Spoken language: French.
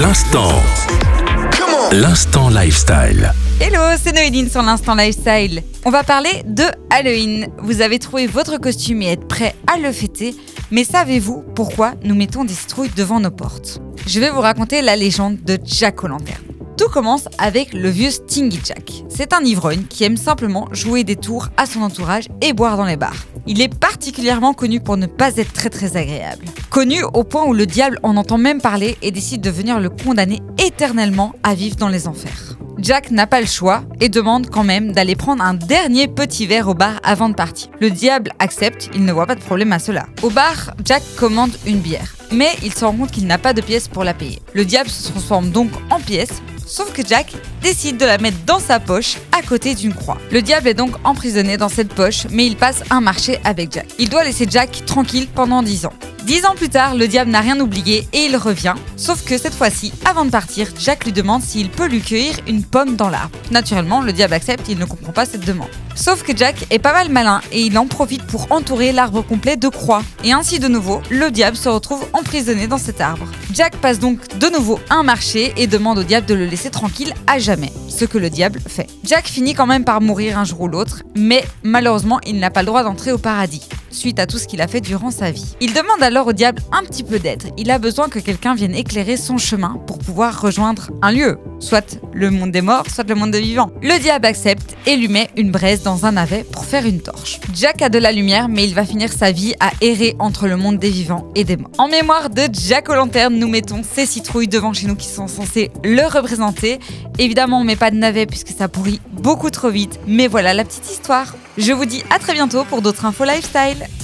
L'instant. L'instant lifestyle. Hello, c'est Noéline sur l'instant lifestyle. On va parler de Halloween. Vous avez trouvé votre costume et êtes prêt à le fêter, mais savez-vous pourquoi nous mettons des citrouilles devant nos portes? Je vais vous raconter la légende de Jack O'Lantern. Tout commence avec le vieux Stingy Jack. C'est un ivrogne qui aime simplement jouer des tours à son entourage et boire dans les bars. Il est particulièrement connu pour ne pas être très très agréable. Connu au point où le diable en entend même parler et décide de venir le condamner éternellement à vivre dans les enfers. Jack n'a pas le choix et demande quand même d'aller prendre un dernier petit verre au bar avant de partir. Le diable accepte, il ne voit pas de problème à cela. Au bar, Jack commande une bière, mais il se rend compte qu'il n'a pas de pièces pour la payer. Le diable se transforme donc en pièces, sauf que Jack décide de la mettre dans sa poche à côté d'une croix. Le diable est donc emprisonné dans cette poche, mais il passe un marché avec Jack. Il doit laisser Jack tranquille pendant 10 ans. Dix ans plus tard, le diable n'a rien oublié et il revient. Sauf que cette fois-ci, avant de partir, Jack lui demande s'il peut lui cueillir une pomme dans l'arbre. Naturellement, le diable accepte, il ne comprend pas cette demande. Sauf que Jack est pas mal malin et il en profite pour entourer l'arbre complet de croix. Et ainsi de nouveau, le diable se retrouve emprisonné dans cet arbre. Jack passe donc de nouveau un marché et demande au diable de le laisser tranquille à jamais, ce que le diable fait. Jack finit quand même par mourir un jour ou l'autre, mais malheureusement il n'a pas le droit d'entrer au paradis suite à tout ce qu'il a fait durant sa vie. Il demande alors au diable un petit peu d'aide. Il a besoin que quelqu'un vienne éclairer son chemin pour pouvoir rejoindre un lieu, soit le monde des morts, soit le monde des vivants. Le diable accepte et lui met une braise dans un navet pour faire une torche. Jack a de la lumière, mais il va finir sa vie à errer entre le monde des vivants et des morts. En mémoire de Jack O'Lantern, nous mettons ces citrouilles devant chez nous qui sont censées le représenter. Évidemment, on met pas de navet puisque ça pourrit beaucoup trop vite, mais voilà la petite histoire. Je vous dis à très bientôt pour d'autres infos lifestyle.